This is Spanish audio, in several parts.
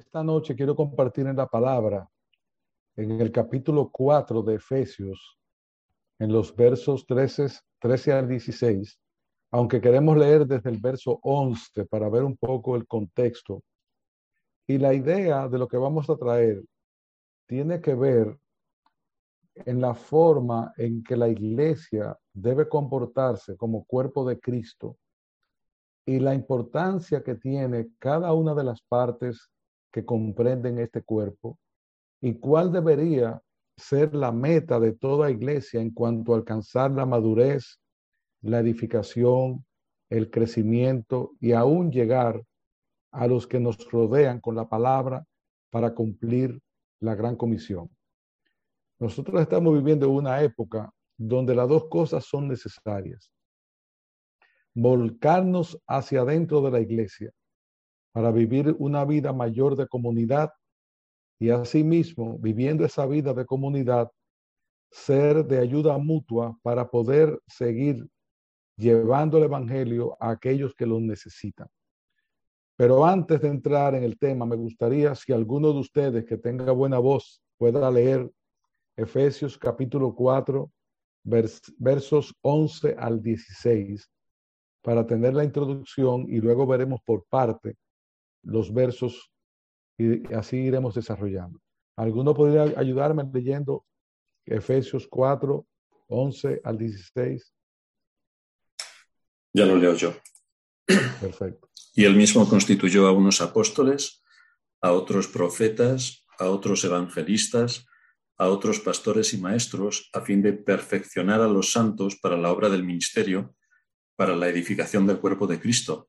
Esta noche quiero compartir en la palabra, en el capítulo 4 de Efesios, en los versos 13, 13 al 16, aunque queremos leer desde el verso 11 para ver un poco el contexto. Y la idea de lo que vamos a traer tiene que ver en la forma en que la iglesia debe comportarse como cuerpo de Cristo y la importancia que tiene cada una de las partes que comprenden este cuerpo y cuál debería ser la meta de toda iglesia en cuanto a alcanzar la madurez, la edificación, el crecimiento y aún llegar a los que nos rodean con la palabra para cumplir la gran comisión. Nosotros estamos viviendo una época donde las dos cosas son necesarias. Volcarnos hacia adentro de la iglesia para vivir una vida mayor de comunidad y asimismo, viviendo esa vida de comunidad, ser de ayuda mutua para poder seguir llevando el Evangelio a aquellos que lo necesitan. Pero antes de entrar en el tema, me gustaría si alguno de ustedes que tenga buena voz pueda leer Efesios capítulo 4, versos 11 al 16, para tener la introducción y luego veremos por parte los versos y así iremos desarrollando. ¿Alguno podría ayudarme leyendo Efesios 4, 11 al 16? Ya lo leo yo. Perfecto. Y él mismo constituyó a unos apóstoles, a otros profetas, a otros evangelistas, a otros pastores y maestros, a fin de perfeccionar a los santos para la obra del ministerio, para la edificación del cuerpo de Cristo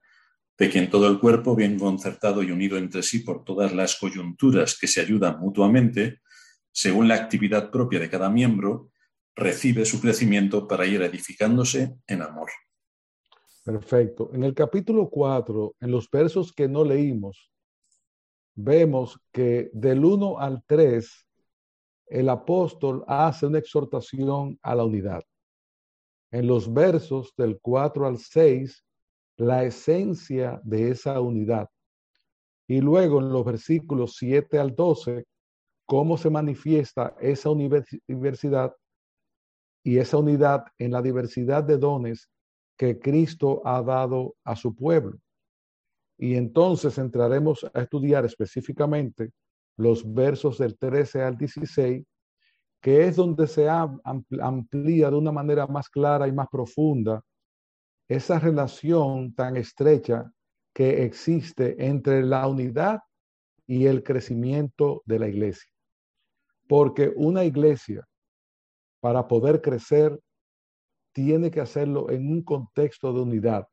de quien todo el cuerpo, bien concertado y unido entre sí por todas las coyunturas que se ayudan mutuamente, según la actividad propia de cada miembro, recibe su crecimiento para ir edificándose en amor. Perfecto. En el capítulo 4, en los versos que no leímos, vemos que del 1 al 3, el apóstol hace una exhortación a la unidad. En los versos del 4 al 6, la esencia de esa unidad. Y luego en los versículos 7 al 12, cómo se manifiesta esa universidad y esa unidad en la diversidad de dones que Cristo ha dado a su pueblo. Y entonces entraremos a estudiar específicamente los versos del 13 al 16, que es donde se amplía de una manera más clara y más profunda esa relación tan estrecha que existe entre la unidad y el crecimiento de la iglesia. Porque una iglesia, para poder crecer, tiene que hacerlo en un contexto de unidad.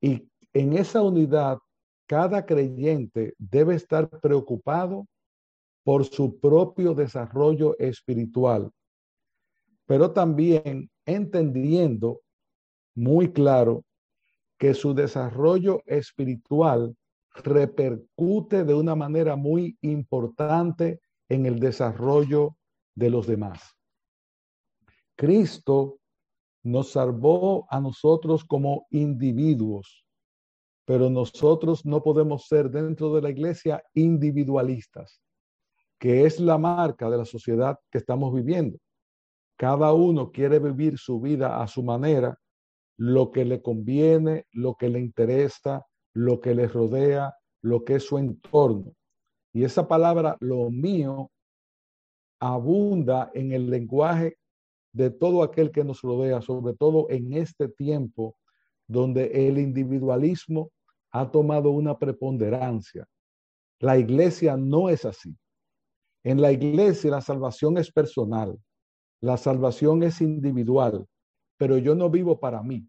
Y en esa unidad, cada creyente debe estar preocupado por su propio desarrollo espiritual, pero también entendiendo muy claro que su desarrollo espiritual repercute de una manera muy importante en el desarrollo de los demás. Cristo nos salvó a nosotros como individuos, pero nosotros no podemos ser dentro de la iglesia individualistas, que es la marca de la sociedad que estamos viviendo. Cada uno quiere vivir su vida a su manera lo que le conviene, lo que le interesa, lo que le rodea, lo que es su entorno. Y esa palabra, lo mío, abunda en el lenguaje de todo aquel que nos rodea, sobre todo en este tiempo donde el individualismo ha tomado una preponderancia. La iglesia no es así. En la iglesia la salvación es personal, la salvación es individual, pero yo no vivo para mí.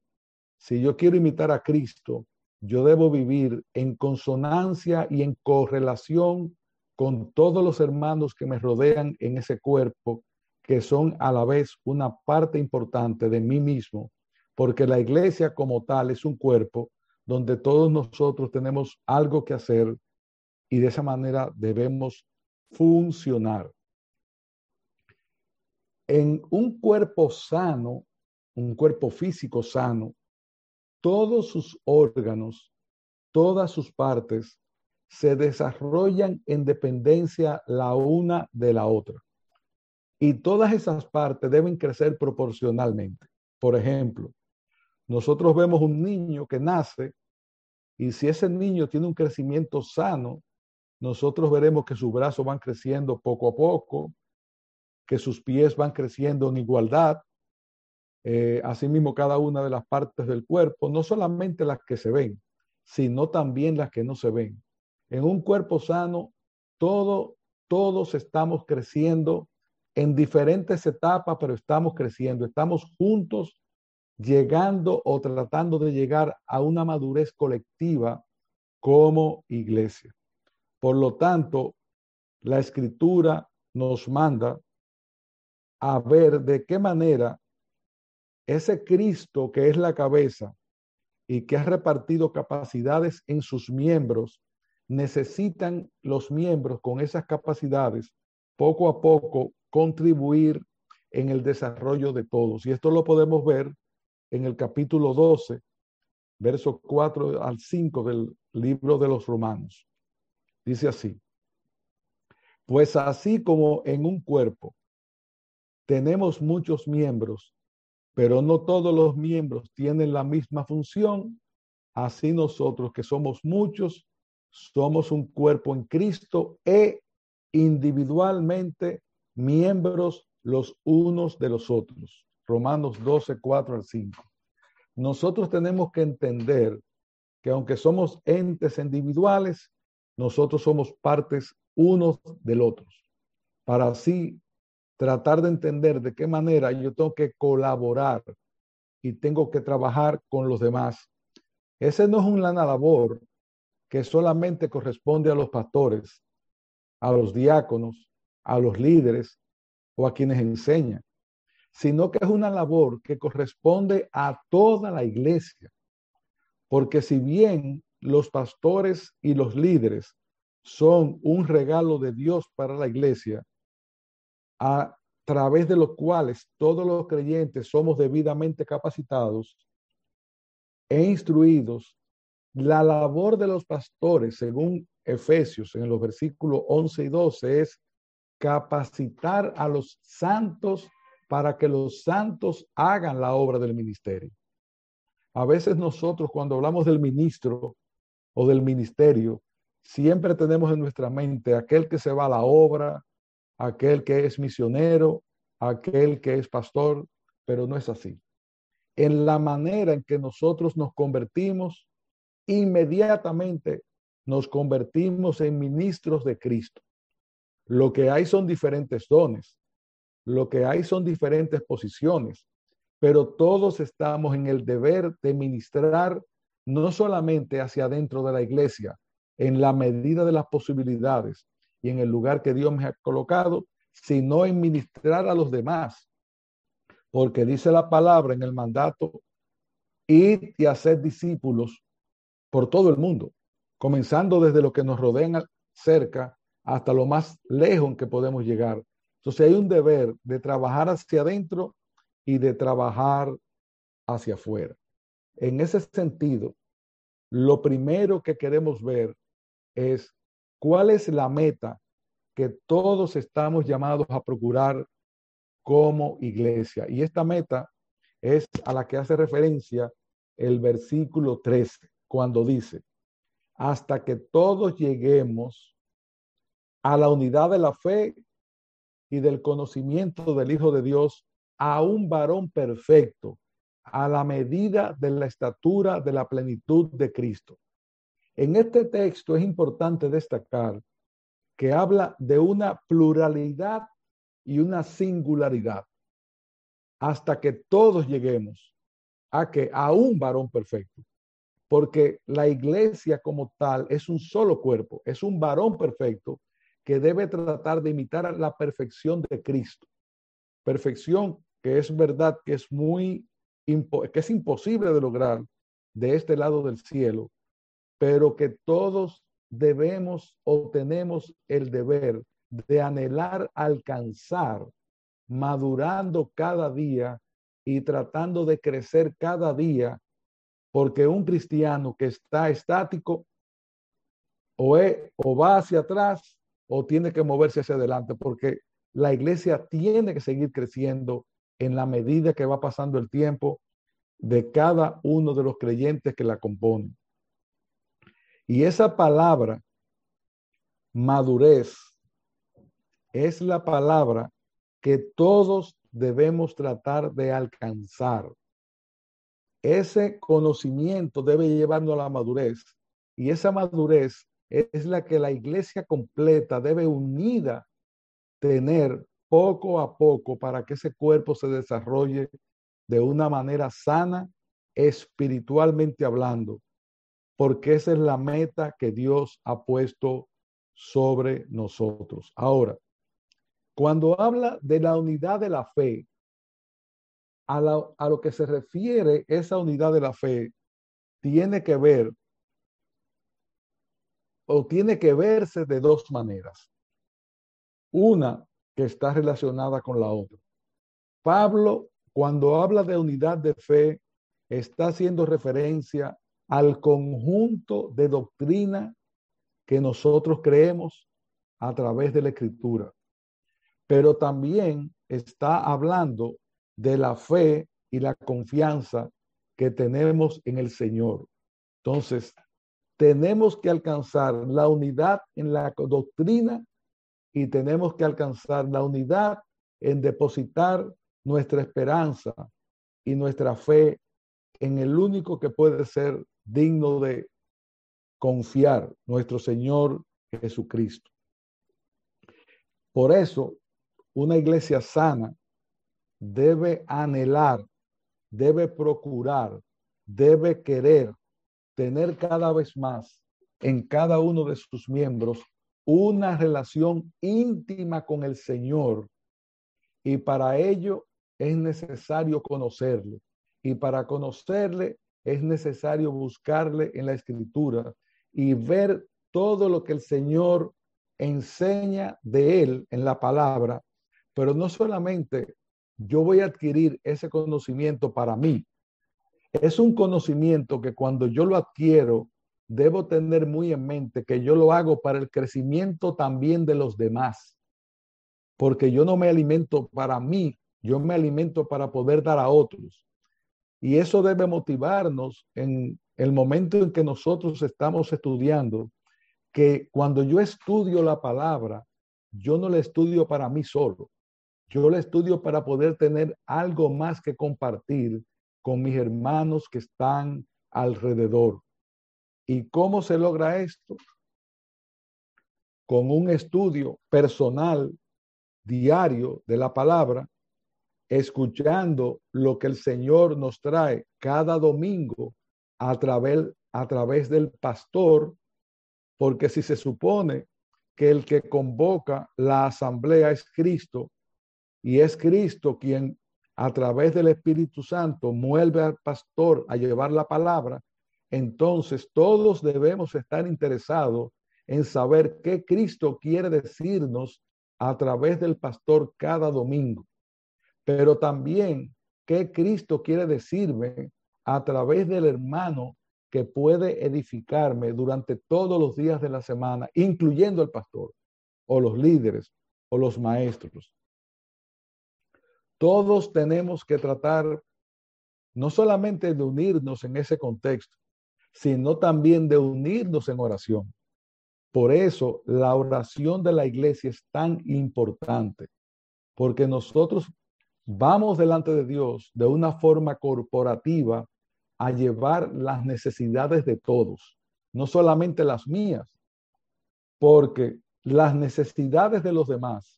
Si yo quiero imitar a Cristo, yo debo vivir en consonancia y en correlación con todos los hermanos que me rodean en ese cuerpo, que son a la vez una parte importante de mí mismo, porque la iglesia como tal es un cuerpo donde todos nosotros tenemos algo que hacer y de esa manera debemos funcionar. En un cuerpo sano, un cuerpo físico sano, todos sus órganos, todas sus partes se desarrollan en dependencia la una de la otra. Y todas esas partes deben crecer proporcionalmente. Por ejemplo, nosotros vemos un niño que nace y si ese niño tiene un crecimiento sano, nosotros veremos que sus brazos van creciendo poco a poco, que sus pies van creciendo en igualdad, eh, asimismo cada una de las partes del cuerpo, no solamente las que se ven, sino también las que no se ven. En un cuerpo sano, todo, todos estamos creciendo en diferentes etapas, pero estamos creciendo, estamos juntos llegando o tratando de llegar a una madurez colectiva como iglesia. Por lo tanto, la escritura nos manda a ver de qué manera ese Cristo que es la cabeza y que ha repartido capacidades en sus miembros, necesitan los miembros con esas capacidades poco a poco contribuir en el desarrollo de todos. Y esto lo podemos ver en el capítulo 12, versos 4 al 5 del libro de los Romanos. Dice así, pues así como en un cuerpo tenemos muchos miembros, pero no todos los miembros tienen la misma función, así nosotros que somos muchos, somos un cuerpo en Cristo e individualmente miembros los unos de los otros. Romanos 12, 4 al 5. Nosotros tenemos que entender que aunque somos entes individuales, nosotros somos partes unos del otro, para así tratar de entender de qué manera yo tengo que colaborar y tengo que trabajar con los demás. Ese no es una labor que solamente corresponde a los pastores, a los diáconos, a los líderes o a quienes enseñan, sino que es una labor que corresponde a toda la iglesia. Porque si bien los pastores y los líderes son un regalo de Dios para la iglesia, a través de los cuales todos los creyentes somos debidamente capacitados e instruidos, la labor de los pastores, según Efesios en los versículos 11 y 12, es capacitar a los santos para que los santos hagan la obra del ministerio. A veces nosotros cuando hablamos del ministro o del ministerio, siempre tenemos en nuestra mente aquel que se va a la obra, aquel que es misionero, aquel que es pastor, pero no es así. En la manera en que nosotros nos convertimos, inmediatamente nos convertimos en ministros de Cristo. Lo que hay son diferentes dones, lo que hay son diferentes posiciones, pero todos estamos en el deber de ministrar no solamente hacia adentro de la iglesia, en la medida de las posibilidades y en el lugar que Dios me ha colocado, sino en ministrar a los demás. Porque dice la palabra en el mandato, ir y hacer discípulos por todo el mundo, comenzando desde lo que nos rodean cerca hasta lo más lejos que podemos llegar. Entonces hay un deber de trabajar hacia adentro y de trabajar hacia afuera. En ese sentido, lo primero que queremos ver es cuál es la meta que todos estamos llamados a procurar como iglesia. Y esta meta es a la que hace referencia el versículo 13, cuando dice, hasta que todos lleguemos a la unidad de la fe y del conocimiento del Hijo de Dios, a un varón perfecto, a la medida de la estatura de la plenitud de Cristo. En este texto es importante destacar que habla de una pluralidad y una singularidad hasta que todos lleguemos a que a un varón perfecto, porque la iglesia como tal es un solo cuerpo, es un varón perfecto que debe tratar de imitar la perfección de Cristo. Perfección que es verdad que es muy que es imposible de lograr de este lado del cielo, pero que todos debemos o tenemos el deber de anhelar alcanzar, madurando cada día y tratando de crecer cada día, porque un cristiano que está estático o, o va hacia atrás o tiene que moverse hacia adelante, porque la iglesia tiene que seguir creciendo en la medida que va pasando el tiempo de cada uno de los creyentes que la componen. Y esa palabra, madurez, es la palabra que todos debemos tratar de alcanzar. Ese conocimiento debe llevarnos a la madurez y esa madurez es la que la iglesia completa debe unida tener poco a poco para que ese cuerpo se desarrolle de una manera sana, espiritualmente hablando, porque esa es la meta que Dios ha puesto sobre nosotros. Ahora, cuando habla de la unidad de la fe, a, lo que se refiere esa unidad de la fe, tiene que ver o tiene que verse de dos maneras. Una que está relacionada con la otra. Pablo, cuando habla de unidad de fe, está haciendo referencia al conjunto de doctrina que nosotros creemos a través de la escritura. Pero también está hablando de la fe y la confianza que tenemos en el Señor. Entonces, tenemos que alcanzar la unidad en la doctrina y tenemos que alcanzar la unidad en depositar nuestra esperanza y nuestra fe en el único que puede ser digno de confiar, nuestro Señor Jesucristo. Por eso, una iglesia sana debe anhelar, debe procurar, debe querer tener cada vez más en cada uno de sus miembros una relación íntima con el Señor y para ello es necesario conocerle y para conocerle es necesario buscarle en la escritura y ver todo lo que el Señor enseña de él en la palabra, pero no solamente yo voy a adquirir ese conocimiento para mí, es un conocimiento que cuando yo lo adquiero debo tener muy en mente que yo lo hago para el crecimiento también de los demás, porque yo no me alimento para mí, yo me alimento para poder dar a otros. Y eso debe motivarnos en el momento en que nosotros estamos estudiando, que cuando yo estudio la palabra, yo no la estudio para mí solo, yo la estudio para poder tener algo más que compartir con mis hermanos que están alrededor. ¿Y cómo se logra esto? Con un estudio personal, diario de la palabra, escuchando lo que el Señor nos trae cada domingo a través, a través del pastor, porque si se supone que el que convoca la asamblea es Cristo, y es Cristo quien a través del Espíritu Santo mueve al pastor a llevar la palabra, entonces todos debemos estar interesados en saber qué Cristo quiere decirnos a través del pastor cada domingo, pero también qué Cristo quiere decirme a través del hermano que puede edificarme durante todos los días de la semana, incluyendo el pastor o los líderes o los maestros. Todos tenemos que tratar no solamente de unirnos en ese contexto, sino también de unirnos en oración. Por eso la oración de la iglesia es tan importante, porque nosotros vamos delante de Dios de una forma corporativa a llevar las necesidades de todos, no solamente las mías, porque las necesidades de los demás,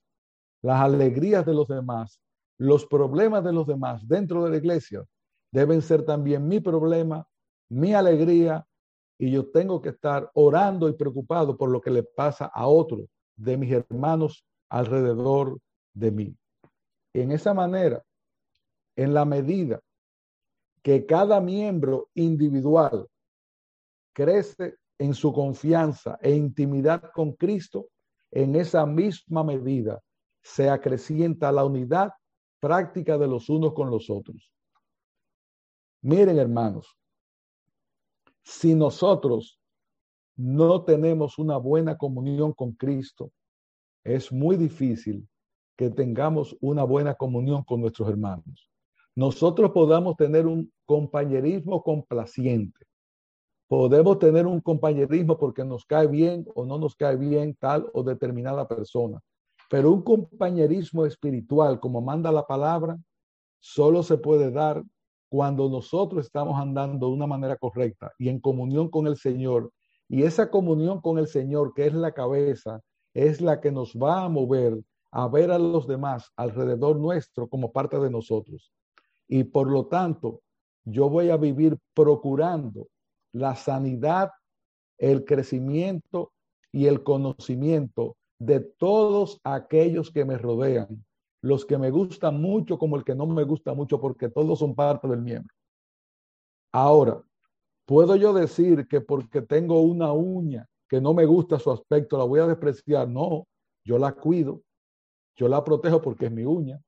las alegrías de los demás, los problemas de los demás dentro de la iglesia deben ser también mi problema mi alegría y yo tengo que estar orando y preocupado por lo que le pasa a otro de mis hermanos alrededor de mí. En esa manera, en la medida que cada miembro individual crece en su confianza e intimidad con Cristo, en esa misma medida se acrecienta la unidad práctica de los unos con los otros. Miren, hermanos, si nosotros no tenemos una buena comunión con Cristo, es muy difícil que tengamos una buena comunión con nuestros hermanos. Nosotros podamos tener un compañerismo complaciente. Podemos tener un compañerismo porque nos cae bien o no nos cae bien tal o determinada persona. Pero un compañerismo espiritual, como manda la palabra, solo se puede dar cuando nosotros estamos andando de una manera correcta y en comunión con el Señor. Y esa comunión con el Señor, que es la cabeza, es la que nos va a mover a ver a los demás alrededor nuestro como parte de nosotros. Y por lo tanto, yo voy a vivir procurando la sanidad, el crecimiento y el conocimiento de todos aquellos que me rodean, los que me gustan mucho como el que no me gusta mucho, porque todos son parte del miembro. Ahora, ¿puedo yo decir que porque tengo una uña que no me gusta su aspecto, la voy a despreciar? No, yo la cuido, yo la protejo porque es mi uña.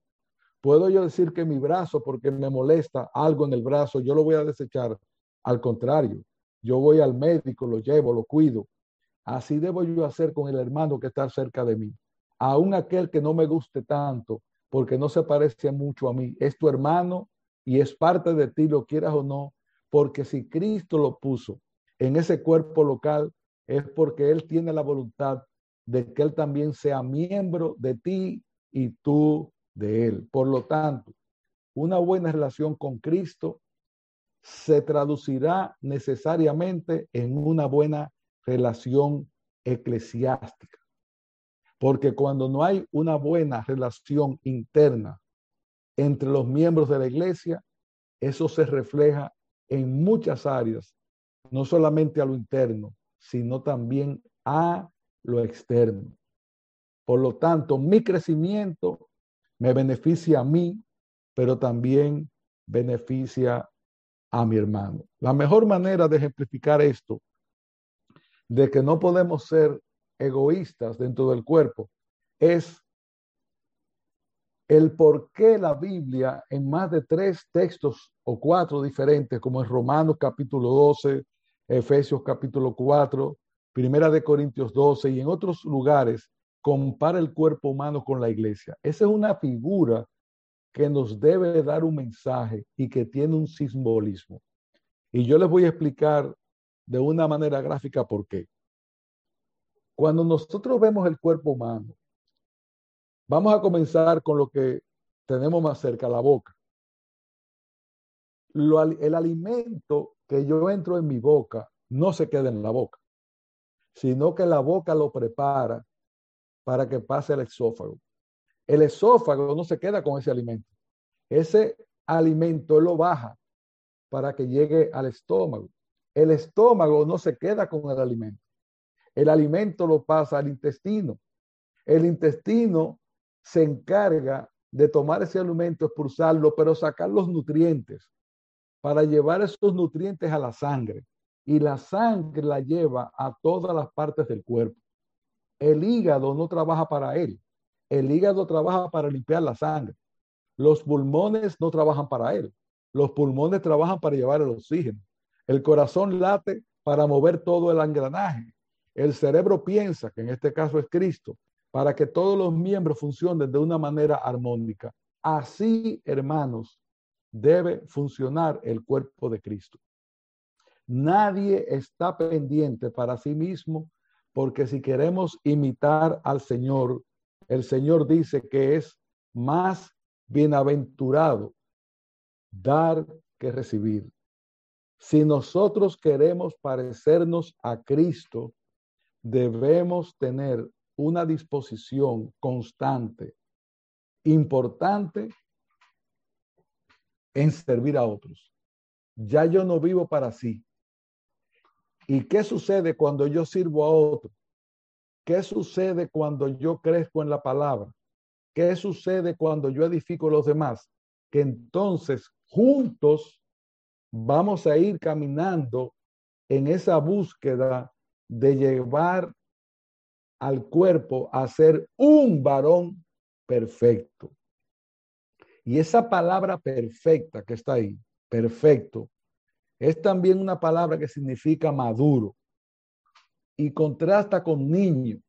¿Puedo yo decir que mi brazo, porque me molesta algo en el brazo, yo lo voy a desechar? Al contrario, yo voy al médico, lo llevo, lo cuido. Así debo yo hacer con el hermano que está cerca de mí aún aquel que no me guste tanto, porque no se parece mucho a mí, es tu hermano y es parte de ti, lo quieras o no, porque si Cristo lo puso en ese cuerpo local, es porque Él tiene la voluntad de que Él también sea miembro de ti y tú de Él. Por lo tanto, una buena relación con Cristo se traducirá necesariamente en una buena relación eclesiástica. Porque cuando no hay una buena relación interna entre los miembros de la iglesia, eso se refleja en muchas áreas, no solamente a lo interno, sino también a lo externo. Por lo tanto, mi crecimiento me beneficia a mí, pero también beneficia a mi hermano. La mejor manera de ejemplificar esto, de que no podemos ser egoístas dentro del cuerpo, es el por qué la Biblia en más de tres textos o cuatro diferentes, como en Romanos capítulo 12, Efesios capítulo 4, Primera de Corintios 12 y en otros lugares, compara el cuerpo humano con la iglesia. Esa es una figura que nos debe dar un mensaje y que tiene un simbolismo. Y yo les voy a explicar de una manera gráfica por qué. Cuando nosotros vemos el cuerpo humano, vamos a comenzar con lo que tenemos más cerca, la boca. el alimento que yo entro en mi boca no se queda en la boca, sino que la boca lo prepara para que pase el esófago. El esófago no se queda con ese alimento. Ese alimento lo baja para que llegue al estómago. El estómago no se queda con el alimento el alimento lo pasa al intestino. El intestino se encarga de tomar ese alimento, expulsarlo, pero sacar los nutrientes para llevar esos nutrientes a la sangre. Y la sangre la lleva a todas las partes del cuerpo. El hígado no trabaja para él. El hígado trabaja para limpiar la sangre. Los pulmones no trabajan para él. Los pulmones trabajan para llevar el oxígeno. El corazón late para mover todo el engranaje. El cerebro piensa, que en este caso es Cristo, para que todos los miembros funcionen de una manera armónica. Así, hermanos, debe funcionar el cuerpo de Cristo. Nadie está pendiente para sí mismo, porque si queremos imitar al Señor, el Señor dice que es más bienaventurado dar que recibir. Si nosotros queremos parecernos a Cristo, debemos tener una disposición constante, importante en servir a otros. Ya yo no vivo para sí. ¿Y qué sucede cuando yo sirvo a otro? ¿Qué sucede cuando yo crezco en la palabra? ¿Qué sucede cuando yo edifico a los demás? Que entonces juntos vamos a ir caminando en esa búsqueda de llevar al cuerpo a ser un varón perfecto. Y esa palabra perfecta que está ahí, perfecto, es también una palabra que significa maduro y contrasta con niño,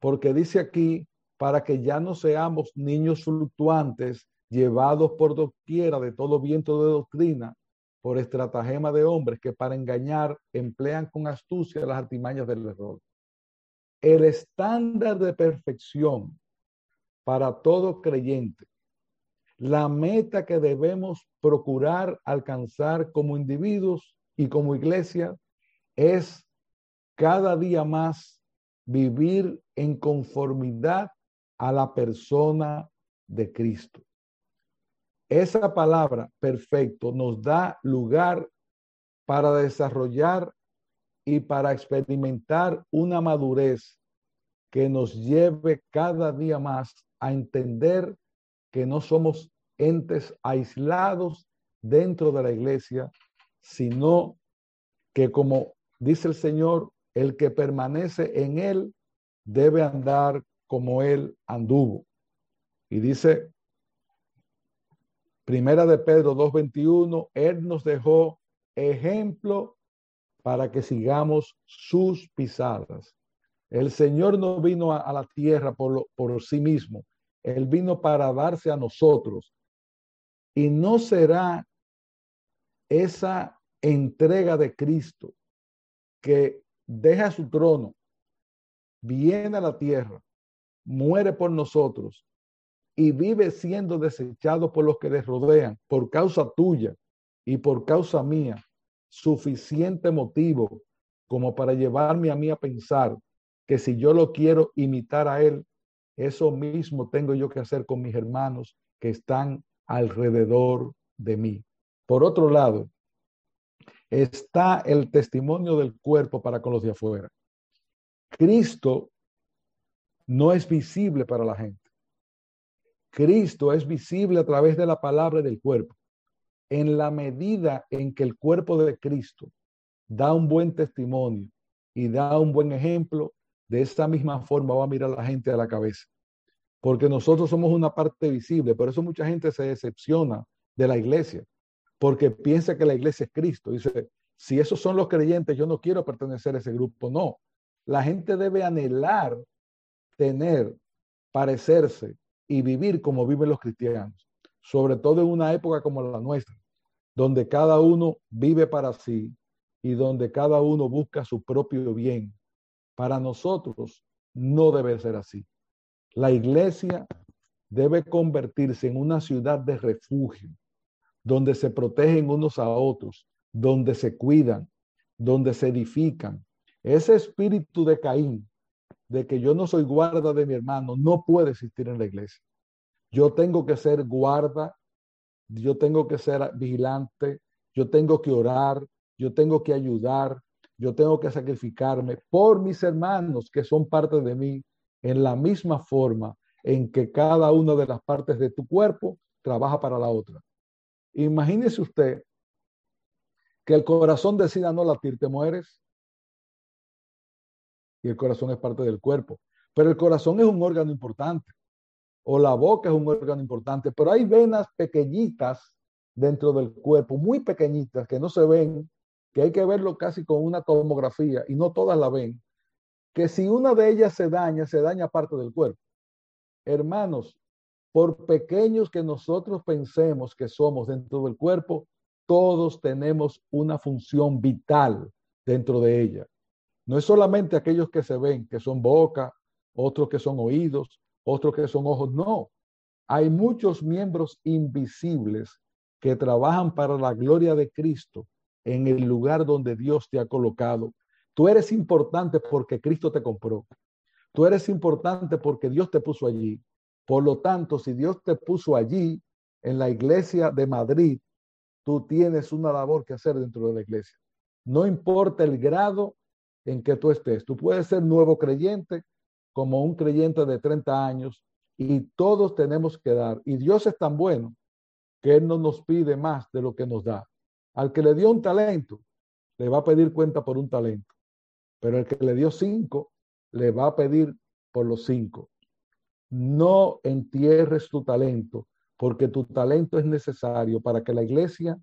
porque dice aquí, para que ya no seamos niños fluctuantes, llevados por doquiera de todo viento de doctrina, por estratagema de hombres que para engañar emplean con astucia las artimañas del error. El estándar de perfección para todo creyente, la meta que debemos procurar alcanzar como individuos y como iglesia es cada día más vivir en conformidad a la persona de Cristo. Esa palabra perfecto nos da lugar para desarrollar y para experimentar una madurez que nos lleve cada día más a entender que no somos entes aislados dentro de la iglesia, sino que como dice el Señor, el que permanece en él debe andar como él anduvo. Y dice Primera de Pedro 2.21, Él nos dejó ejemplo para que sigamos sus pisadas. El Señor no vino a, la tierra por, por sí mismo, Él vino para darse a nosotros. Y no será esa entrega de Cristo que deja su trono, viene a la tierra, muere por nosotros y vive siendo desechado por los que le rodean por causa tuya y por causa mía, suficiente motivo como para llevarme a mí a pensar que si yo lo quiero imitar a él, eso mismo tengo yo que hacer con mis hermanos que están alrededor de mí. Por otro lado, está el testimonio del cuerpo para con los de afuera. Cristo no es visible para la gente. Cristo es visible a través de la palabra del cuerpo. En la medida en que el cuerpo de Cristo da un buen testimonio y da un buen ejemplo, de esta misma forma va a mirar a la gente a la cabeza. Porque nosotros somos una parte visible, por eso mucha gente se decepciona de la iglesia, porque piensa que la iglesia es Cristo. Dice, si esos son los creyentes, yo no quiero pertenecer a ese grupo. No, la gente debe anhelar tener, parecerse y vivir como viven los cristianos, sobre todo en una época como la nuestra, donde cada uno vive para sí y donde cada uno busca su propio bien. Para nosotros no debe ser así. La iglesia debe convertirse en una ciudad de refugio, donde se protegen unos a otros, donde se cuidan, donde se edifican. Ese espíritu de Caín, de que yo no soy guarda de mi hermano, no puede existir en la iglesia. Yo tengo que ser guarda, yo tengo que ser vigilante, yo tengo que orar, yo tengo que ayudar, yo tengo que sacrificarme por mis hermanos que son parte de mí en la misma forma en que cada una de las partes de tu cuerpo trabaja para la otra. Imagínese usted que el corazón decida no latir, te mueres. Y el corazón es parte del cuerpo. Pero el corazón es un órgano importante. O la boca es un órgano importante. Pero hay venas pequeñitas dentro del cuerpo, muy pequeñitas, que no se ven, que hay que verlo casi con una tomografía y no todas la ven. Que si una de ellas se daña, se daña parte del cuerpo. Hermanos, por pequeños que nosotros pensemos que somos dentro del cuerpo, todos tenemos una función vital dentro de ella. No es solamente aquellos que se ven, que son boca, otros que son oídos, otros que son ojos, no. Hay muchos miembros invisibles que trabajan para la gloria de Cristo en el lugar donde Dios te ha colocado. Tú eres importante porque Cristo te compró. Tú eres importante porque Dios te puso allí. Por lo tanto, si Dios te puso allí en la iglesia de Madrid, tú tienes una labor que hacer dentro de la iglesia. No importa el grado en que tú estés. Tú puedes ser nuevo creyente, como un creyente de 30 años y todos tenemos que dar. Y Dios es tan bueno que Él no nos pide más de lo que nos da. Al que le dio un talento, le va a pedir cuenta por un talento. Pero el que le dio cinco, le va a pedir por los cinco. No entierres tu talento, porque tu talento es necesario para que la iglesia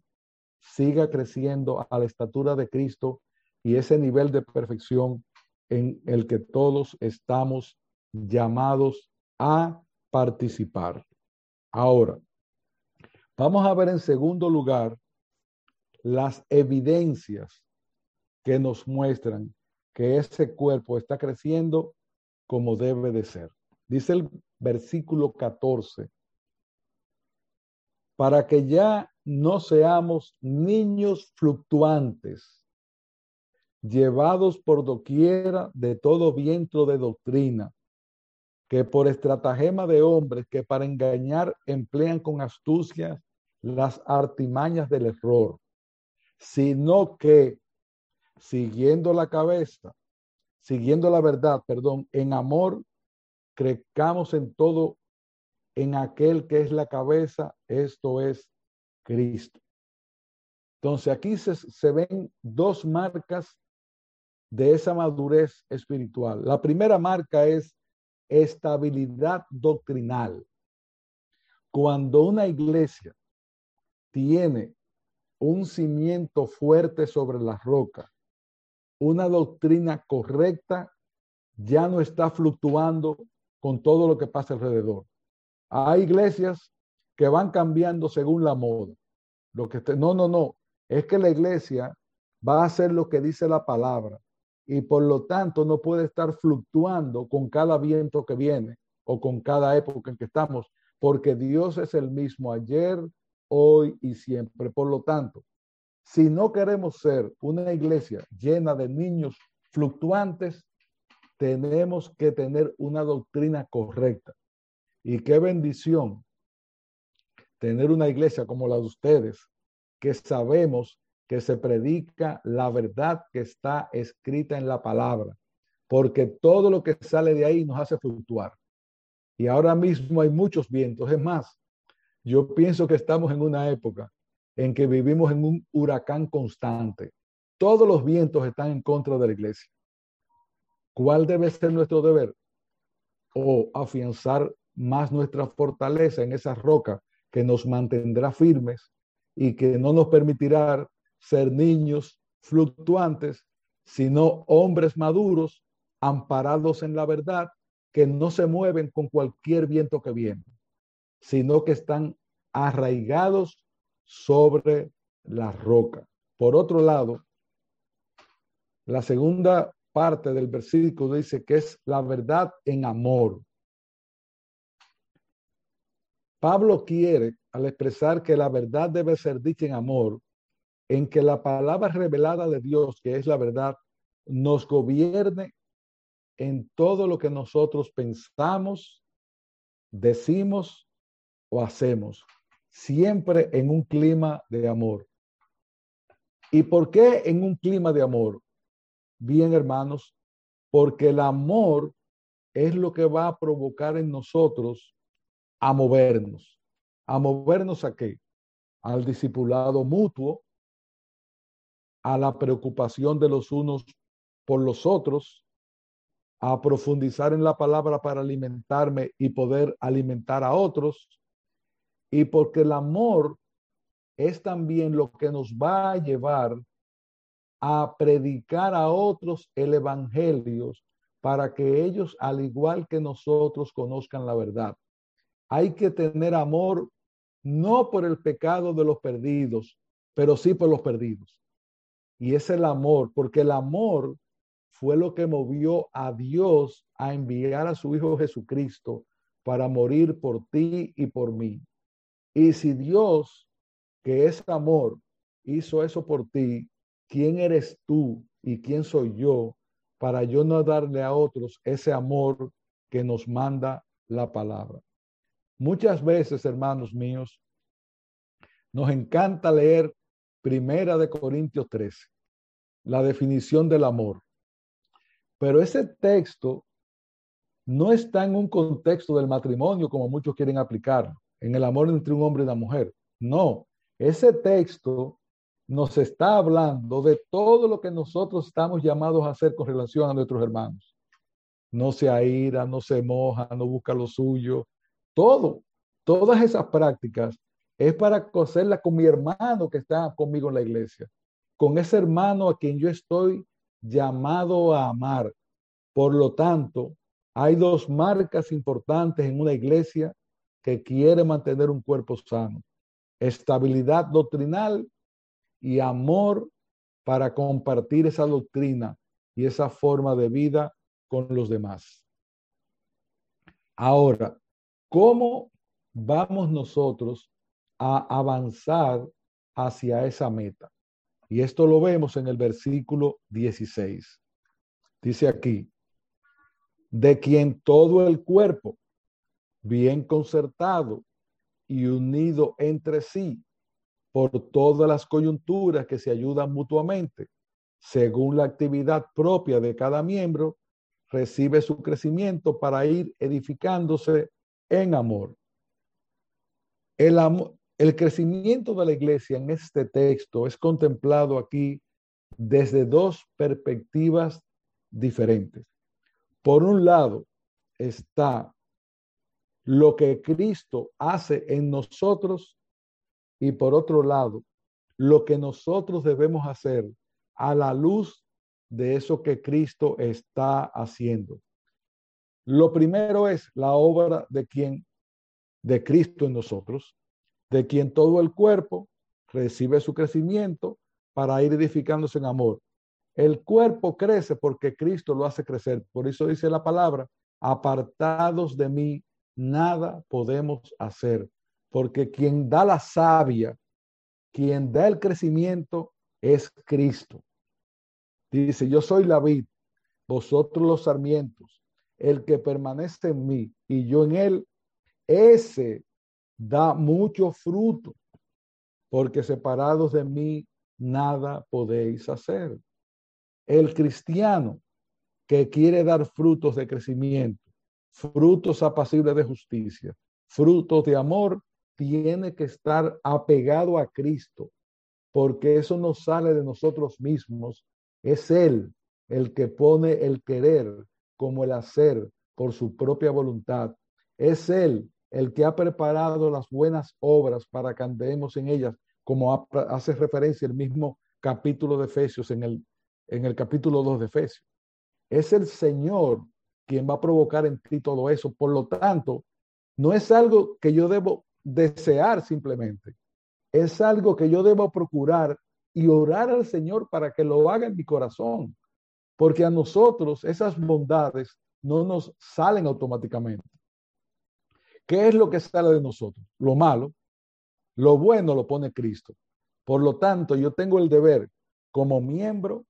siga creciendo a la estatura de Cristo y ese nivel de perfección en el que todos estamos llamados a participar. Ahora, vamos a ver en segundo lugar las evidencias que nos muestran que ese cuerpo está creciendo como debe de ser. Dice el versículo 14, para que ya no seamos niños fluctuantes, llevados por doquiera de todo viento de doctrina, que por estratagema de hombres que para engañar emplean con astucia las artimañas del error, sino que siguiendo la cabeza, siguiendo la verdad, perdón, en amor, crezcamos en todo en aquel que es la cabeza, esto es Cristo. Entonces aquí se, se ven dos marcas de esa madurez espiritual. La primera marca es estabilidad doctrinal. Cuando una iglesia tiene un cimiento fuerte sobre la roca, una doctrina correcta, ya no está fluctuando con todo lo que pasa alrededor. Hay iglesias que van cambiando según la moda. Lo que no, no, no. Es que la iglesia va a hacer lo que dice la palabra y por lo tanto no puede estar fluctuando con cada viento que viene o con cada época en que estamos, porque Dios es el mismo ayer, hoy y siempre. Por lo tanto, si no queremos ser una iglesia llena de niños fluctuantes, tenemos que tener una doctrina correcta. Y qué bendición tener una iglesia como la de ustedes, que sabemos que se predica la verdad que está escrita en la palabra, porque todo lo que sale de ahí nos hace fluctuar. Y ahora mismo hay muchos vientos. Es más, yo pienso que estamos en una época en que vivimos en un huracán constante. Todos los vientos están en contra de la iglesia. ¿Cuál debe ser nuestro deber? O afianzar más nuestra fortaleza en esa roca que nos mantendrá firmes y que no nos permitirá ser niños fluctuantes, sino hombres maduros, amparados en la verdad, que no se mueven con cualquier viento que viene, sino que están arraigados sobre la roca. Por otro lado, la segunda parte del versículo dice que es la verdad en amor. Pablo quiere, al expresar que la verdad debe ser dicha en amor, en que la palabra revelada de Dios, que es la verdad, nos gobierne en todo lo que nosotros pensamos, decimos o hacemos, siempre en un clima de amor. ¿Y por qué en un clima de amor? Bien, hermanos, porque el amor es lo que va a provocar en nosotros a movernos. ¿A movernos a qué? Al discipulado mutuo, a la preocupación de los unos por los otros, a profundizar en la palabra para alimentarme y poder alimentar a otros, y porque el amor es también lo que nos va a llevar a predicar a otros el Evangelio para que ellos, al igual que nosotros, conozcan la verdad. Hay que tener amor no por el pecado de los perdidos, pero sí por los perdidos. Y es el amor, porque el amor fue lo que movió a Dios a enviar a su Hijo Jesucristo para morir por ti y por mí. Y si Dios, que es amor, hizo eso por ti, ¿quién eres tú y quién soy yo para yo no darle a otros ese amor que nos manda la palabra? Muchas veces, hermanos míos, nos encanta leer Primera de Corintios 13, la definición del amor. Pero ese texto no está en un contexto del matrimonio como muchos quieren aplicarlo, en el amor entre un hombre y una mujer. No, ese texto nos está hablando de todo lo que nosotros estamos llamados a hacer con relación a nuestros hermanos. No se aira, no se moja, no busca lo suyo. Todo, todas esas prácticas es para hacerla con mi hermano que está conmigo en la iglesia, con ese hermano a quien yo estoy llamado a amar. Por lo tanto, hay dos marcas importantes en una iglesia quiere mantener un cuerpo sano. Estabilidad doctrinal y amor para compartir esa doctrina y esa forma de vida con los demás. Ahora, ¿cómo vamos nosotros a avanzar hacia esa meta? Y esto lo vemos en el versículo 16. Dice aquí, de quien todo el cuerpo, bien concertado y unido entre sí, por todas las coyunturas que se ayudan mutuamente, según la actividad propia de cada miembro, recibe su crecimiento para ir edificándose en amor. El, amor, el crecimiento de la iglesia en este texto es contemplado aquí desde dos perspectivas diferentes. Por un lado está lo que Cristo hace en nosotros y por otro lado, lo que nosotros debemos hacer a la luz de eso que Cristo está haciendo. Lo primero es la obra de quien, de Cristo en nosotros, de quien todo el cuerpo recibe su crecimiento para ir edificándose en amor. El cuerpo crece porque Cristo lo hace crecer. Por eso dice la palabra, apartados de mí, nada podemos hacer porque quien da la savia, quien da el crecimiento es Cristo. Dice, yo soy la vid, vosotros los sarmientos, el que permanece en mí y yo en él, ese da mucho fruto, porque separados de mí nada podéis hacer. El cristiano que quiere dar frutos de crecimiento, frutos apacibles de justicia, frutos de amor, tiene que estar apegado a Cristo, porque eso no sale de nosotros mismos, es Él el que pone el querer como el hacer por su propia voluntad. Es Él el que ha preparado las buenas obras para que andemos en ellas, como hace referencia el mismo capítulo de Efesios en el, en el capítulo 2 de Efesios. Es el Señor quien va a provocar en ti todo eso. Por lo tanto, no es algo que yo debo desear simplemente. Es algo que yo debo procurar y orar al Señor para que lo haga en mi corazón. Porque a nosotros esas bondades no nos salen automáticamente. ¿Qué es lo que sale de nosotros? Lo malo. Lo bueno lo pone Cristo. Por lo tanto, yo tengo el deber como miembro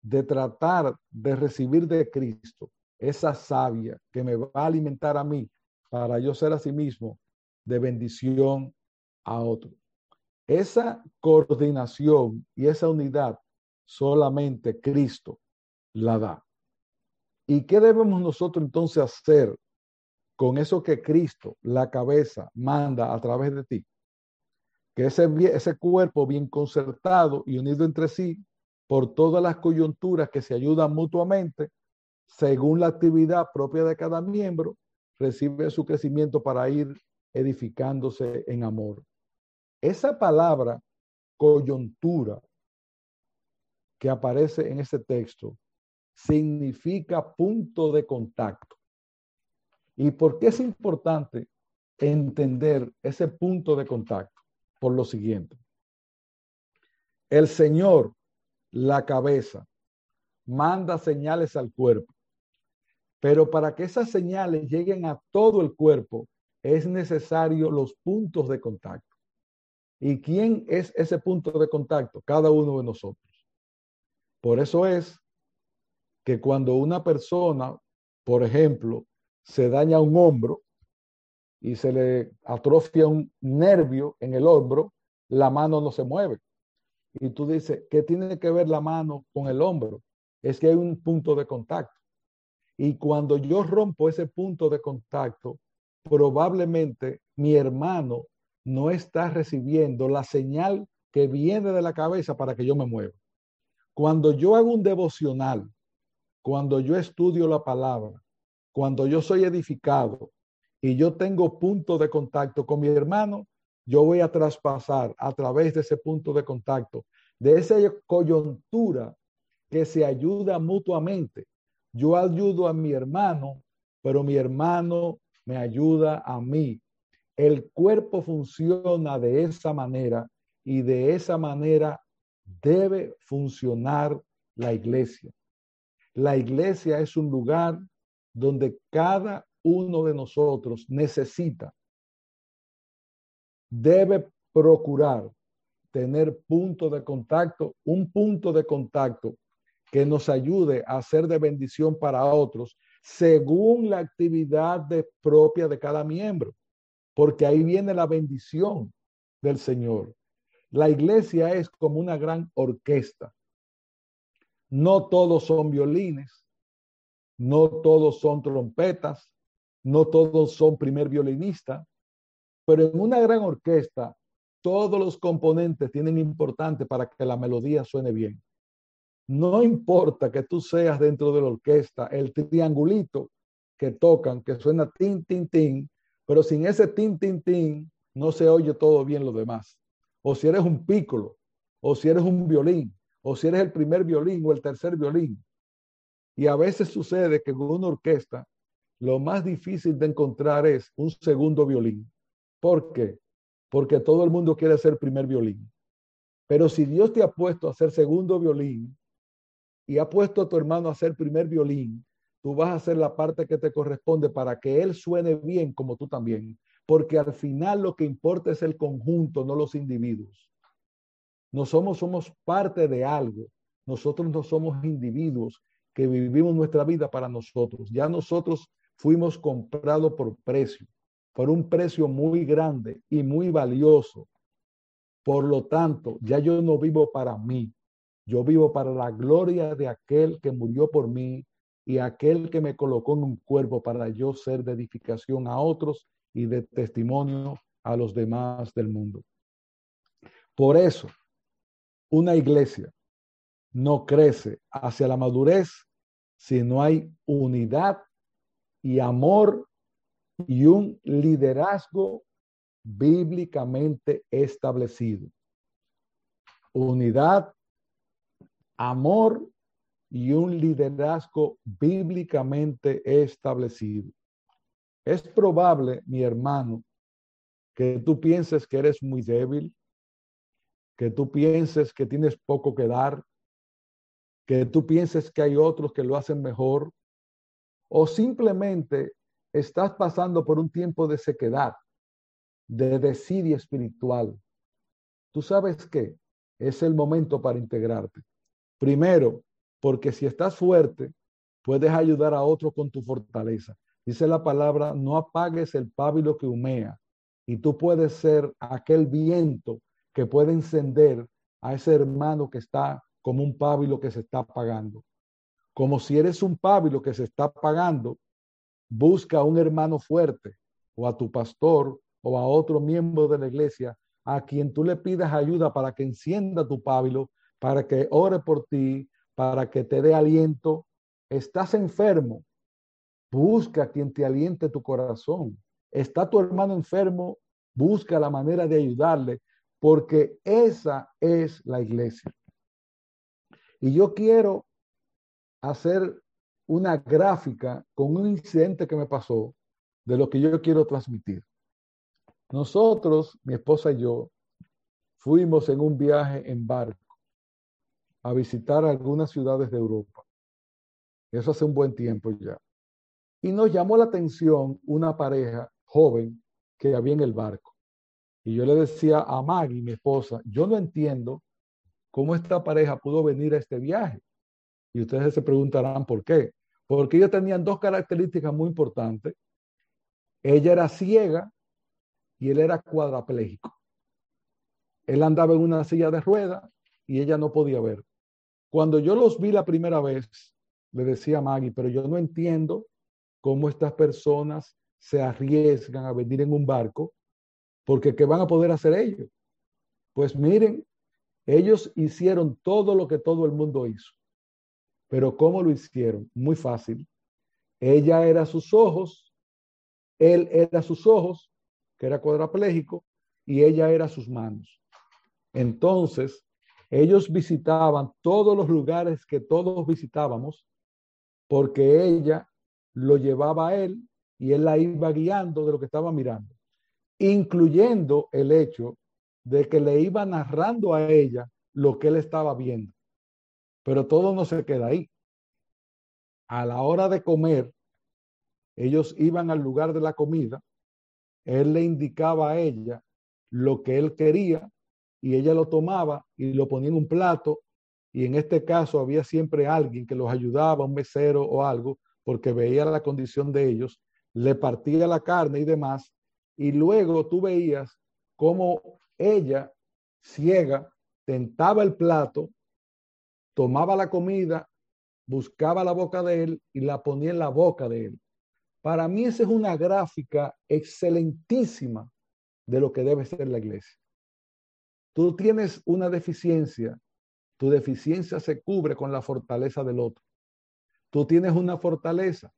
de tratar de recibir de Cristo esa savia que me va a alimentar a mí para yo ser a mismo de bendición a otro. Esa coordinación y esa unidad solamente Cristo la da. ¿Y qué debemos nosotros entonces hacer con eso que Cristo, la cabeza, manda a través de ti? Que ese, ese cuerpo bien concertado y unido entre sí por todas las coyunturas que se ayudan mutuamente, según la actividad propia de cada miembro, recibe su crecimiento para ir edificándose en amor. Esa palabra coyuntura que aparece en ese texto significa punto de contacto. ¿Y por qué es importante entender ese punto de contacto? Por lo siguiente. El Señor, la cabeza, manda señales al cuerpo, pero para que esas señales lleguen a todo el cuerpo, es necesario los puntos de contacto. ¿Y quién es ese punto de contacto? Cada uno de nosotros. Por eso es que cuando una persona, por ejemplo, se daña un hombro y se le atrofia un nervio en el hombro, la mano no se mueve. Y tú dices, ¿qué tiene que ver la mano con el hombro? Es que hay un punto de contacto. Y cuando yo rompo ese punto de contacto, probablemente mi hermano no está recibiendo la señal que viene de la cabeza para que yo me mueva. Cuando yo hago un devocional, cuando yo estudio la palabra, cuando yo soy edificado y yo tengo punto de contacto con mi hermano, yo voy a traspasar a través de ese punto de contacto, de esa coyuntura que se ayuda mutuamente. Yo ayudo a mi hermano, pero mi hermano me ayuda a mí. El cuerpo funciona de esa manera y de esa manera debe funcionar la iglesia. La iglesia es un lugar donde cada uno de nosotros necesita, debe procurar tener punto de contacto, un punto de contacto que nos ayude a ser de bendición para otros según la actividad propia de cada miembro, porque ahí viene la bendición del Señor. La iglesia es como una gran orquesta. No todos son violines, no todos son trompetas, no todos son primer violinista, pero en una gran orquesta todos los componentes tienen importante para que la melodía suene bien. No importa que tú seas dentro de la orquesta el triangulito que tocan, que suena tin, tin, tin, pero sin ese tin, tin, tin, no se oye todo bien lo demás. O si eres un pícolo, o si eres un violín, o si eres el primer violín o el tercer violín. Y a veces sucede que con una orquesta lo más difícil de encontrar es un segundo violín. ¿Por qué? Porque todo el mundo quiere ser primer violín. Pero si Dios te ha puesto a ser segundo violín, y ha puesto a tu hermano a hacer primer violín, tú vas a hacer la parte que te corresponde para que él suene bien como tú también. Porque al final lo que importa es el conjunto, no los individuos. No somos, somos parte de algo. Nosotros no somos individuos que vivimos nuestra vida para nosotros. Ya nosotros fuimos comprados por precio, por un precio muy grande y muy valioso. Por lo tanto, ya yo no vivo para mí, yo vivo para la gloria de aquel que murió por mí y aquel que me colocó en un cuerpo para yo ser de edificación a otros y de testimonio a los demás del mundo. Por eso, una iglesia no crece hacia la madurez si no hay unidad y amor y un liderazgo bíblicamente establecido. Unidad amor y un liderazgo bíblicamente establecido. Es probable, mi hermano, que tú pienses que eres muy débil, que tú pienses que tienes poco que dar, que tú pienses que hay otros que lo hacen mejor, o simplemente estás pasando por un tiempo de sequedad, de desidia espiritual. Tú sabes que es el momento para integrarte. Primero, porque si estás fuerte, puedes ayudar a otro con tu fortaleza. Dice la palabra, no apagues el pábilo que humea. Y tú puedes ser aquel viento que puede encender a ese hermano que está como un pábilo que se está apagando. Como si eres un pábilo que se está apagando, busca a un hermano fuerte o a tu pastor o a otro miembro de la iglesia a quien tú le pidas ayuda para que encienda tu pábilo para que ore por ti, para que te dé aliento. Estás enfermo, busca quien te aliente tu corazón. Está tu hermano enfermo, busca la manera de ayudarle, porque esa es la iglesia. Y yo quiero hacer una gráfica con un incidente que me pasó de lo que yo quiero transmitir. Nosotros, mi esposa y yo, fuimos en un viaje en barco a visitar algunas ciudades de Europa. Eso hace un buen tiempo ya. Y nos llamó la atención una pareja joven que había en el barco. Y yo le decía a Maggie, mi esposa, yo no entiendo cómo esta pareja pudo venir a este viaje. Y ustedes se preguntarán por qué. Porque ellos tenían dos características muy importantes. Ella era ciega y él era cuadraplégico. Él andaba en una silla de ruedas y ella no podía ver. Cuando yo los vi la primera vez, le decía Maggie, pero yo no entiendo cómo estas personas se arriesgan a venir en un barco, porque ¿qué van a poder hacer ellos? Pues miren, ellos hicieron todo lo que todo el mundo hizo. Pero ¿cómo lo hicieron? Muy fácil. Ella era sus ojos, él era sus ojos, que era cuadraplégico, y ella era sus manos. Entonces, ellos visitaban todos los lugares que todos visitábamos, porque ella lo llevaba a él y él la iba guiando de lo que estaba mirando, incluyendo el hecho de que le iba narrando a ella lo que él estaba viendo. Pero todo no se queda ahí. A la hora de comer, ellos iban al lugar de la comida, él le indicaba a ella lo que él quería y ella lo tomaba y lo ponía en un plato y en este caso había siempre alguien que los ayudaba, un mesero o algo, porque veía la condición de ellos, le partía la carne y demás, y luego tú veías cómo ella, ciega, tentaba el plato, tomaba la comida, buscaba la boca de él y la ponía en la boca de él. Para mí esa es una gráfica excelentísima de lo que debe ser la iglesia. Tú tienes una deficiencia, tu deficiencia se cubre con la fortaleza del otro. Tú tienes una fortaleza,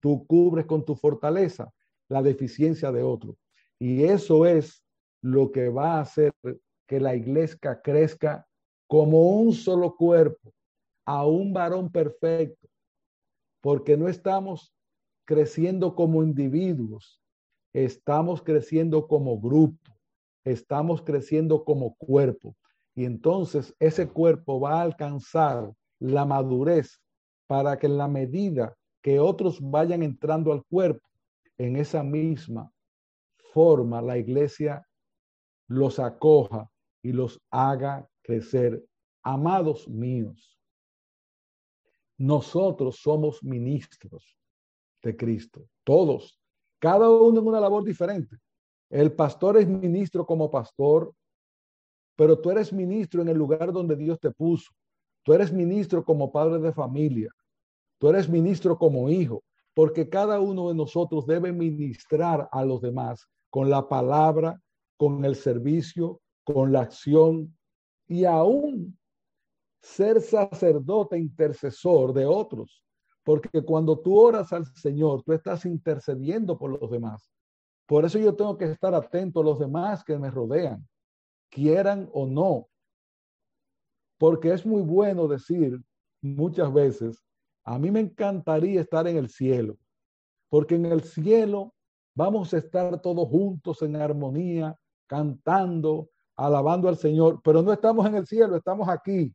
tú cubres con tu fortaleza la deficiencia de otro. Y eso es lo que va a hacer que la iglesia crezca como un solo cuerpo, a un varón perfecto, porque no estamos creciendo como individuos, estamos creciendo como grupo, estamos creciendo como cuerpo. Y entonces ese cuerpo va a alcanzar la madurez para que en la medida que otros vayan entrando al cuerpo, en esa misma forma la iglesia los acoja y los haga crecer. Amados míos, nosotros somos ministros de Cristo, todos, cada uno en una labor diferente. El pastor es ministro como pastor, pero tú eres ministro en el lugar donde Dios te puso. Tú eres ministro como padre de familia. Tú eres ministro como hijo, porque cada uno de nosotros debe ministrar a los demás con la palabra, con el servicio, con la acción y aún ser sacerdote intercesor de otros. Porque cuando tú oras al Señor, tú estás intercediendo por los demás. Por eso yo tengo que estar atento a los demás que me rodean, quieran o no. Porque es muy bueno decir muchas veces, a mí me encantaría estar en el cielo, porque en el cielo vamos a estar todos juntos en armonía, cantando, alabando al Señor, pero no estamos en el cielo, estamos aquí.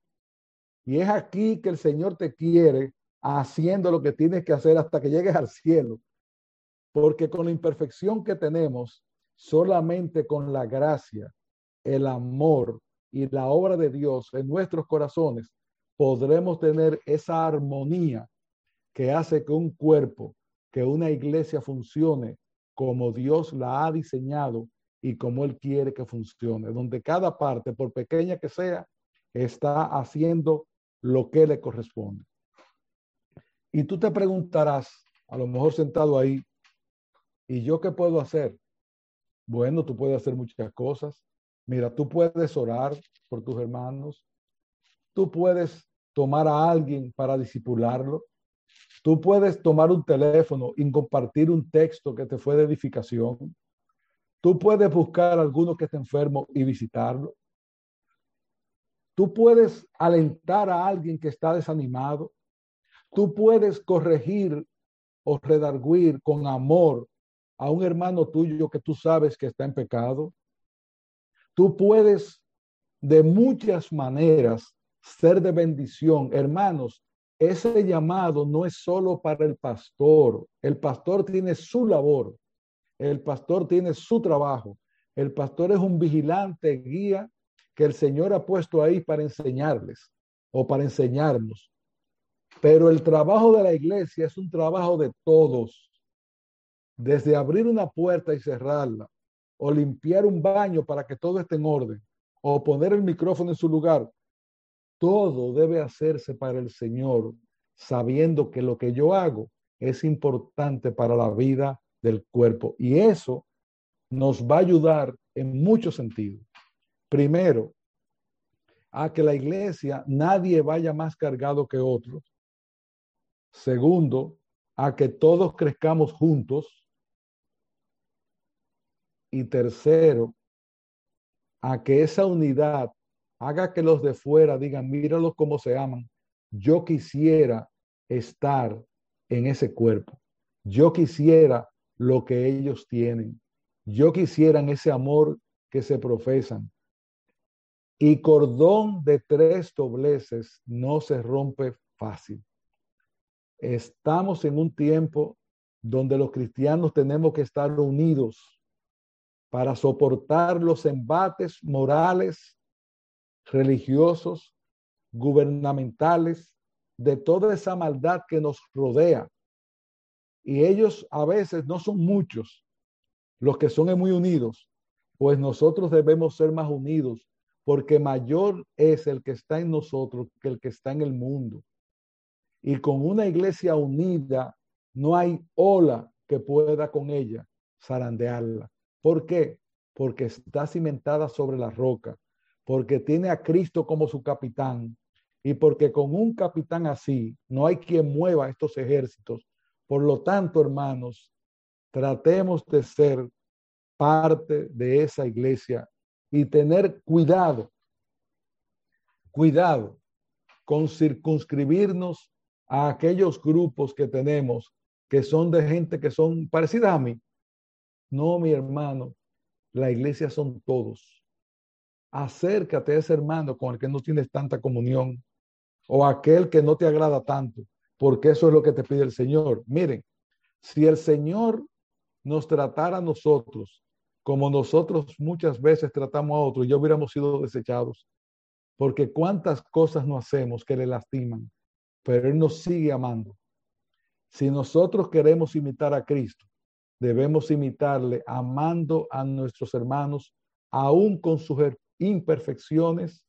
Y es aquí que el Señor te quiere haciendo lo que tienes que hacer hasta que llegues al cielo. Porque con la imperfección que tenemos, solamente con la gracia, el amor y la obra de Dios en nuestros corazones, podremos tener esa armonía que hace que un cuerpo, que una iglesia funcione como Dios la ha diseñado y como Él quiere que funcione, donde cada parte, por pequeña que sea, está haciendo lo que le corresponde. Y tú te preguntarás, a lo mejor sentado ahí, ¿y yo qué puedo hacer? Bueno, tú puedes hacer muchas cosas. Mira, tú puedes orar por tus hermanos. Tú puedes tomar a alguien para disipularlo. Tú puedes tomar un teléfono y compartir un texto que te fue de edificación. Tú puedes buscar a alguno que esté enfermo y visitarlo. Tú puedes alentar a alguien que está desanimado. Tú puedes corregir o redarguir con amor a un hermano tuyo que tú sabes que está en pecado. Tú puedes de muchas maneras ser de bendición. Hermanos, ese llamado no es solo para el pastor. El pastor tiene su labor. El pastor tiene su trabajo. El pastor es un vigilante, guía que el Señor ha puesto ahí para enseñarles o para enseñarnos. Pero el trabajo de la iglesia es un trabajo de todos. Desde abrir una puerta y cerrarla, o limpiar un baño para que todo esté en orden, o poner el micrófono en su lugar, todo debe hacerse para el Señor, sabiendo que lo que yo hago es importante para la vida del cuerpo. Y eso nos va a ayudar en muchos sentidos. Primero, a que la iglesia nadie vaya más cargado que otros. Segundo, a que todos crezcamos juntos. Y tercero, a que esa unidad haga que los de fuera digan, míralos cómo se aman. Yo quisiera estar en ese cuerpo. Yo quisiera lo que ellos tienen. Yo quisiera ese amor que se profesan. Y cordón de tres dobleces no se rompe fácil. Estamos en un tiempo donde los cristianos tenemos que estar unidos para soportar los embates morales, religiosos, gubernamentales, de toda esa maldad que nos rodea. Y ellos a veces no son muchos los que son muy unidos, pues nosotros debemos ser más unidos, porque mayor es el que está en nosotros que el que está en el mundo. Y con una iglesia unida, no hay ola que pueda con ella zarandearla. ¿Por qué? Porque está cimentada sobre la roca, porque tiene a Cristo como su capitán y porque con un capitán así no hay quien mueva estos ejércitos. Por lo tanto, hermanos, tratemos de ser parte de esa iglesia y tener cuidado, cuidado con circunscribirnos a aquellos grupos que tenemos que son de gente que son parecidas a mí. No, mi hermano, la iglesia son todos. Acércate a ese hermano con el que no tienes tanta comunión o aquel que no te agrada tanto, porque eso es lo que te pide el Señor. Miren, si el Señor nos tratara a nosotros como nosotros muchas veces tratamos a otros, ya hubiéramos sido desechados. Porque cuántas cosas no hacemos que le lastiman, pero Él nos sigue amando. Si nosotros queremos imitar a Cristo, debemos imitarle amando a nuestros hermanos, aún con sus imperfecciones,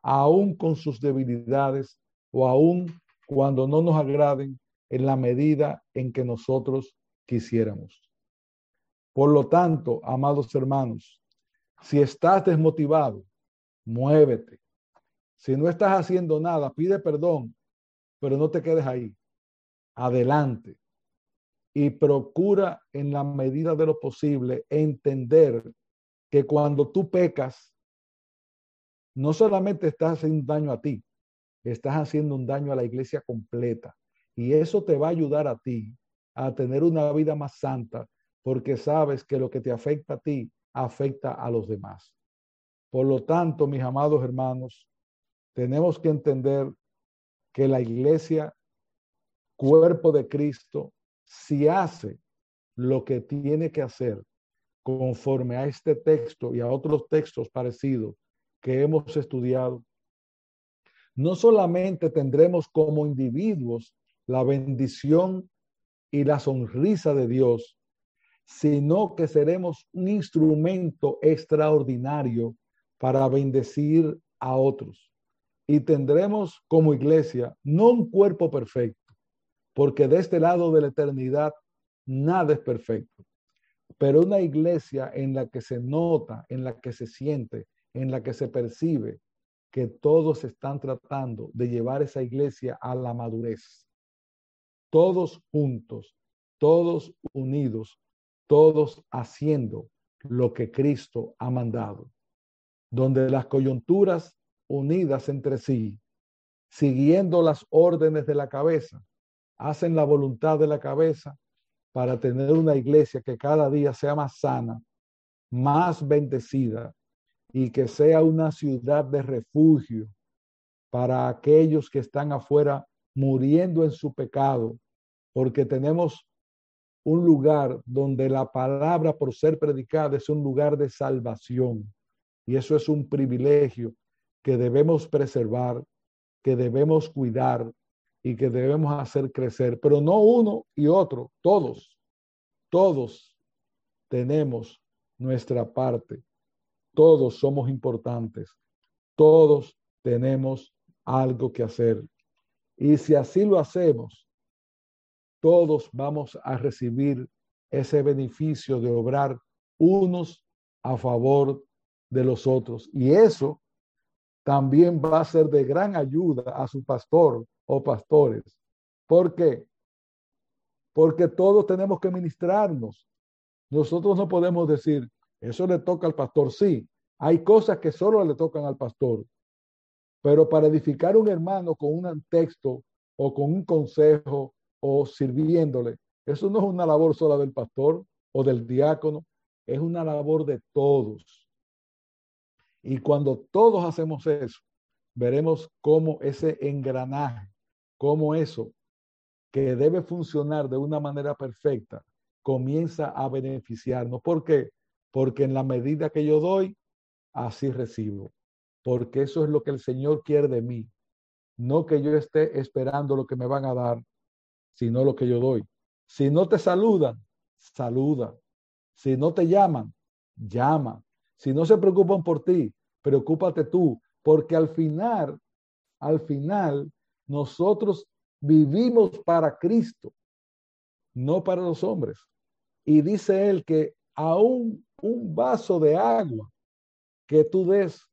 aún con sus debilidades o aún cuando no nos agraden en la medida en que nosotros quisiéramos. Por lo tanto, amados hermanos, si estás desmotivado, muévete. Si no estás haciendo nada, pide perdón, pero no te quedes ahí. Adelante. Y procura en la medida de lo posible entender que cuando tú pecas, no solamente estás haciendo daño a ti, estás haciendo un daño a la iglesia completa. Y eso te va a ayudar a ti a tener una vida más santa porque sabes que lo que te afecta a ti afecta a los demás. Por lo tanto, mis amados hermanos, tenemos que entender que la iglesia, cuerpo de Cristo, si hace lo que tiene que hacer conforme a este texto y a otros textos parecidos que hemos estudiado, no solamente tendremos como individuos la bendición y la sonrisa de Dios, sino que seremos un instrumento extraordinario para bendecir a otros. Y tendremos como iglesia no un cuerpo perfecto, porque de este lado de la eternidad nada es perfecto, pero una iglesia en la que se nota, en la que se siente, en la que se percibe que todos están tratando de llevar esa iglesia a la madurez. Todos juntos, todos unidos, todos haciendo lo que Cristo ha mandado, donde las coyunturas unidas entre sí, siguiendo las órdenes de la cabeza, hacen la voluntad de la cabeza para tener una iglesia que cada día sea más sana, más bendecida y que sea una ciudad de refugio para aquellos que están afuera muriendo en su pecado, porque tenemos un lugar donde la palabra por ser predicada es un lugar de salvación. Y eso es un privilegio que debemos preservar, que debemos cuidar y que debemos hacer crecer. Pero no uno y otro, todos, todos tenemos nuestra parte. Todos somos importantes. Todos tenemos algo que hacer. Y si así lo hacemos, todos vamos a recibir ese beneficio de obrar unos a favor de los otros. Y eso también va a ser de gran ayuda a su pastor o pastores. ¿Por qué? Porque todos tenemos que ministrarnos. Nosotros no podemos decir, eso le toca al pastor. Sí, hay cosas que solo le tocan al pastor. Pero para edificar un hermano con un texto o con un consejo o sirviéndole, eso no es una labor sola del pastor o del diácono, es una labor de todos. Y cuando todos hacemos eso, veremos cómo ese engranaje, cómo eso que debe funcionar de una manera perfecta, comienza a beneficiarnos. ¿Por qué? Porque en la medida que yo doy, así recibo. Porque eso es lo que el Señor quiere de mí. No que yo esté esperando lo que me van a dar, sino lo que yo doy. Si no te saludan, saluda. Si no te llaman, llama. Si no se preocupan por ti, preocúpate tú, porque al final, al final, nosotros vivimos para Cristo, no para los hombres. Y dice él que aún un vaso de agua que tú des,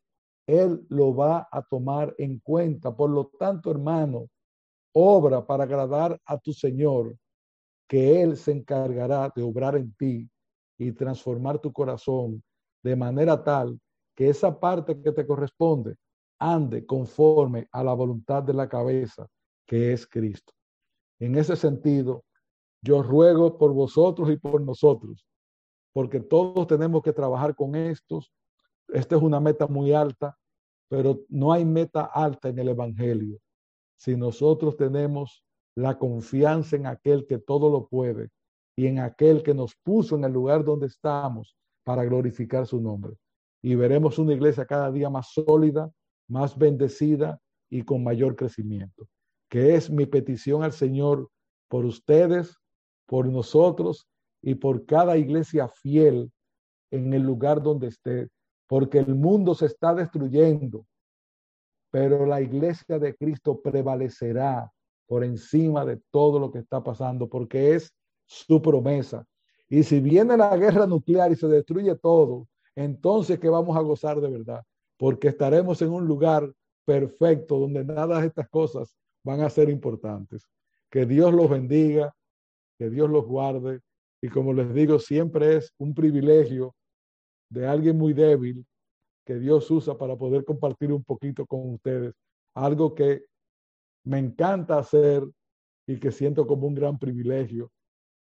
él lo va a tomar en cuenta. Por lo tanto, hermano, obra para agradar a tu Señor, que Él se encargará de obrar en ti y transformar tu corazón de manera tal que esa parte que te corresponde ande conforme a la voluntad de la cabeza, que es Cristo. En ese sentido, yo ruego por vosotros y por nosotros, porque todos tenemos que trabajar con estos. Esta es una meta muy alta, pero no hay meta alta en el Evangelio. Si nosotros tenemos la confianza en aquel que todo lo puede y en aquel que nos puso en el lugar donde estamos para glorificar su nombre. Y veremos una iglesia cada día más sólida, más bendecida y con mayor crecimiento, que es mi petición al Señor por ustedes, por nosotros y por cada iglesia fiel en el lugar donde esté, porque el mundo se está destruyendo, pero la iglesia de Cristo prevalecerá por encima de todo lo que está pasando, porque es su promesa. Y si viene la guerra nuclear y se destruye todo, entonces que vamos a gozar de verdad, porque estaremos en un lugar perfecto donde nada de estas cosas van a ser importantes. Que Dios los bendiga, que Dios los guarde. Y como les digo, siempre es un privilegio de alguien muy débil que Dios usa para poder compartir un poquito con ustedes. Algo que me encanta hacer y que siento como un gran privilegio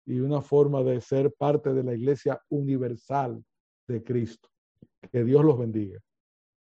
y una forma de ser parte de la iglesia universal de Cristo. Que Dios los bendiga.